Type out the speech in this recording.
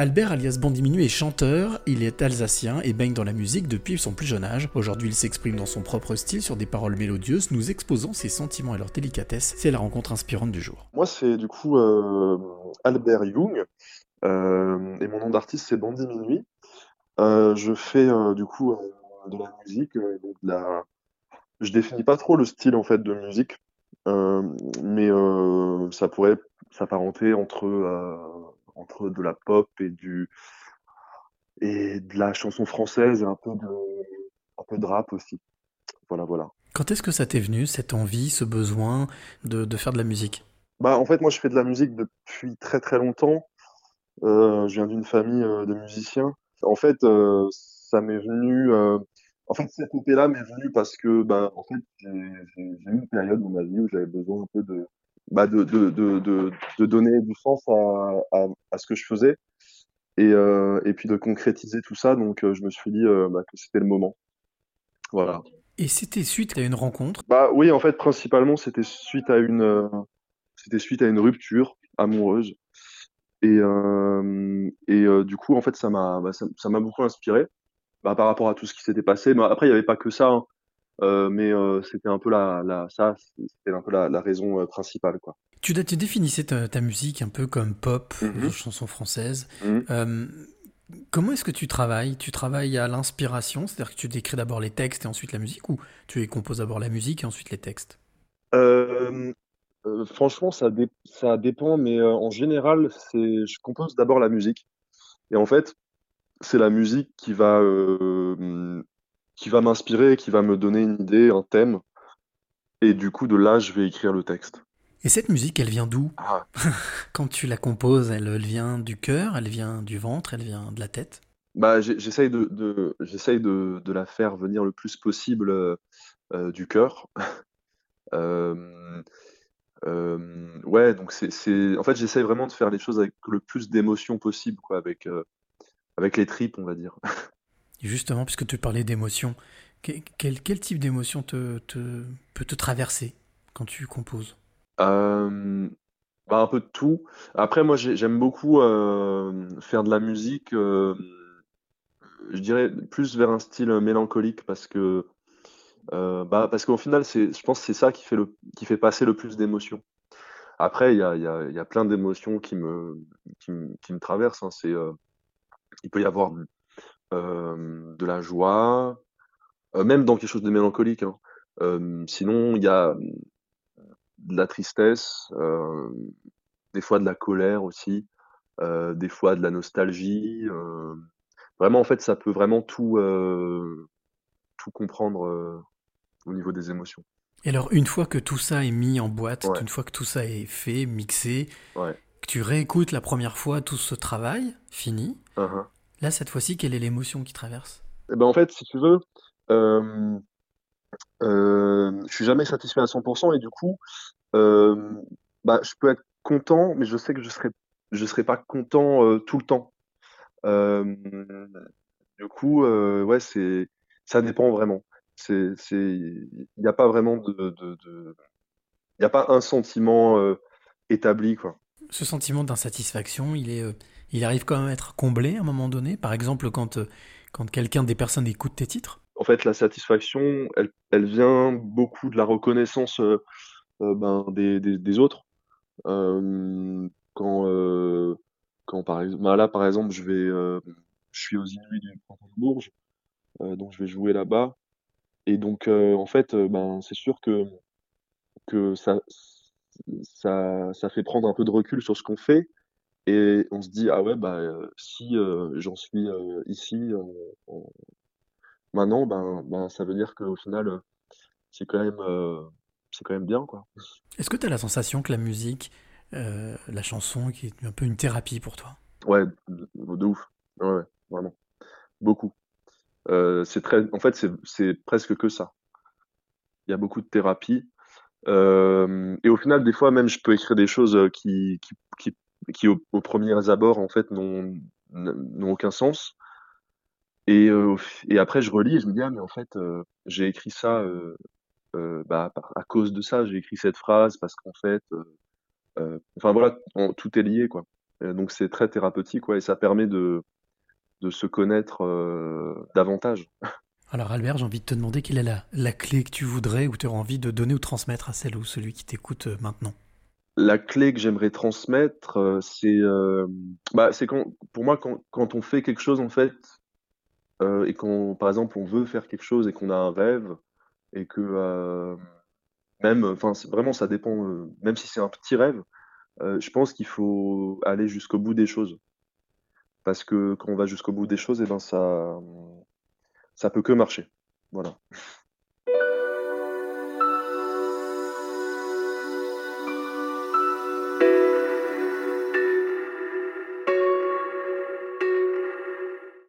Albert alias Bandiminu est chanteur, il est alsacien et baigne dans la musique depuis son plus jeune âge. Aujourd'hui il s'exprime dans son propre style sur des paroles mélodieuses, nous exposant ses sentiments et leur délicatesse. C'est la rencontre inspirante du jour. Moi c'est du coup euh, Albert Jung euh, et mon nom d'artiste c'est Bandiminu. Euh, je fais du coup de la musique, je définis pas trop le style en fait de musique, mais ça pourrait s'apparenter entre entre de la pop et du et de la chanson française et un peu de un peu de rap aussi. Voilà, voilà. Quand est-ce que ça t'est venu cette envie, ce besoin de, de, faire de la musique? Bah en fait moi je fais de la musique depuis très très longtemps. Euh, je viens d'une famille euh, de musiciens. En fait euh, ça m'est venu en fait cette épée là m'est venue parce que bah en fait j'ai eu une période dans ma vie où j'avais besoin un peu de bah, de, de, de, de, donner du sens à, à, à, ce que je faisais et, euh, et puis de concrétiser tout ça. Donc euh, je me suis dit euh, bah, que c'était le moment. Voilà. Et c'était suite à une rencontre? Bah oui, en fait, principalement, c'était suite à une, euh, c'était suite à une rupture amoureuse. Et, euh, et euh, du coup, en fait, ça m'a, bah, ça m'a beaucoup inspiré bah, par rapport à tout ce qui s'était passé. Mais après, il n'y avait pas que ça. Hein. Euh, mais euh, c'était un peu la, la ça, c'était un peu la, la raison euh, principale, quoi. Tu, tu définissais ta, ta, musique un peu comme pop, mm -hmm. chanson française. Mm -hmm. Comment est-ce que tu travailles? Tu travailles à l'inspiration, c'est-à-dire que tu décris d'abord les textes et ensuite la musique, ou tu composes d'abord la musique et ensuite les textes? Franchement, ça, dé ça dépend, mais en général, c'est je compose d'abord la musique. Et en fait, c'est la musique qui va qui va m'inspirer, qui va me donner une idée, un thème. Et du coup, de là, je vais écrire le texte. Et cette musique, elle vient d'où? Ah. Quand tu la composes, elle, elle vient du cœur, elle vient du ventre, elle vient de la tête? Bah, J'essaye de, de, de, de, la faire venir le plus possible euh, du cœur. euh, euh, ouais, donc c'est, en fait, j'essaye vraiment de faire les choses avec le plus d'émotion possible, quoi, avec, euh, avec les tripes, on va dire. Justement, puisque tu parlais d'émotion, quel, quel, type d'émotion te, peut te traverser quand tu composes? Euh, bah, un peu de tout. Après, moi, j'aime beaucoup euh, faire de la musique, euh, je dirais plus vers un style mélancolique parce que, bah, parce qu'au final, je pense que c'est ça qui fait, le, qui fait passer le plus d'émotions. Après, il y a, y, a, plein d'émotions qui me, qui, qui me traversent. Hein. Il peut y avoir de la joie, même dans quelque chose de mélancolique. Hein. sinon, il y a de la tristesse, des fois de la colère aussi, des fois de la nostalgie. Vraiment, en fait, ça peut vraiment tout, tout comprendre au niveau des émotions. Et alors, une fois que tout ça est mis en boîte, ouais. une fois que tout ça est fait, mixé, ouais. que tu réécoutes la première fois tout ce travail fini, uh -huh. Là, cette fois-ci, quelle est l'émotion qui traverse? Eh ben, En fait, si tu veux, euh, euh, je suis jamais satisfait à 100% et du coup, euh, bah, je peux être content, mais je sais que je serai, je serai pas content euh, tout le temps. Euh, du coup, ouais, c'est, ça dépend vraiment. C'est, il n'y a pas vraiment de... il n'y a pas un sentiment établi, quoi. Ce sentiment d'insatisfaction, il est, il arrive quand même à être comblé à un moment donné. Par exemple, quand, quand quelqu'un des personnes écoute tes titres? En fait, la satisfaction, elle, vient beaucoup de la reconnaissance euh, euh, ben, des, autres. Euh, quand, quand par ben là, par exemple, je vais, je suis aux Inuits du Bourges, donc je vais jouer là-bas. Et donc, en fait, ben, c'est sûr que, que ça, ça, ça fait prendre un peu de recul sur ce qu'on fait. Et on se dit, ah ouais, bah, si j'en suis ici, Maintenant, ben, ben, ça veut dire qu'au final, euh, c'est quand même, euh, c'est quand même bien, quoi. Est-ce que tu as la sensation que la musique, euh, la chanson, qui est un peu une thérapie pour toi? Ouais, de, de ouf. Ouais, ouais, vraiment. Beaucoup. Euh, c'est très, en fait, c'est presque que ça. Il y a beaucoup de thérapie. Euh, et au final, des fois, même, je peux écrire des choses qui, qui, qui, qui au, au premier abord, en fait, n'ont aucun sens. Et, euh, et après, je relis et je me dis, ah, mais en fait, euh, j'ai écrit ça euh, bah, à cause de ça. J'ai écrit cette phrase parce qu'en fait, enfin voilà, tout est lié, quoi. donc c'est très thérapeutique, ouais, et ça permet de, de se connaître davantage. Alors Albert, j'ai envie de te demander quelle est la, la clé que tu voudrais ou tu aurais envie de donner ou transmettre à celle ou celui qui t'écoute maintenant. La clé que j'aimerais transmettre, c'est bah, c'est quand, pour moi, quand, quand on fait quelque chose, en fait, et quand, par exemple, on veut faire quelque chose et qu'on a un rêve, et que même, enfin, vraiment, ça dépend, même si c'est un petit rêve, je pense qu'il faut aller jusqu'au bout des choses. Parce que quand on va jusqu'au bout des choses, et eh ben ça, ça peut que marcher. Voilà.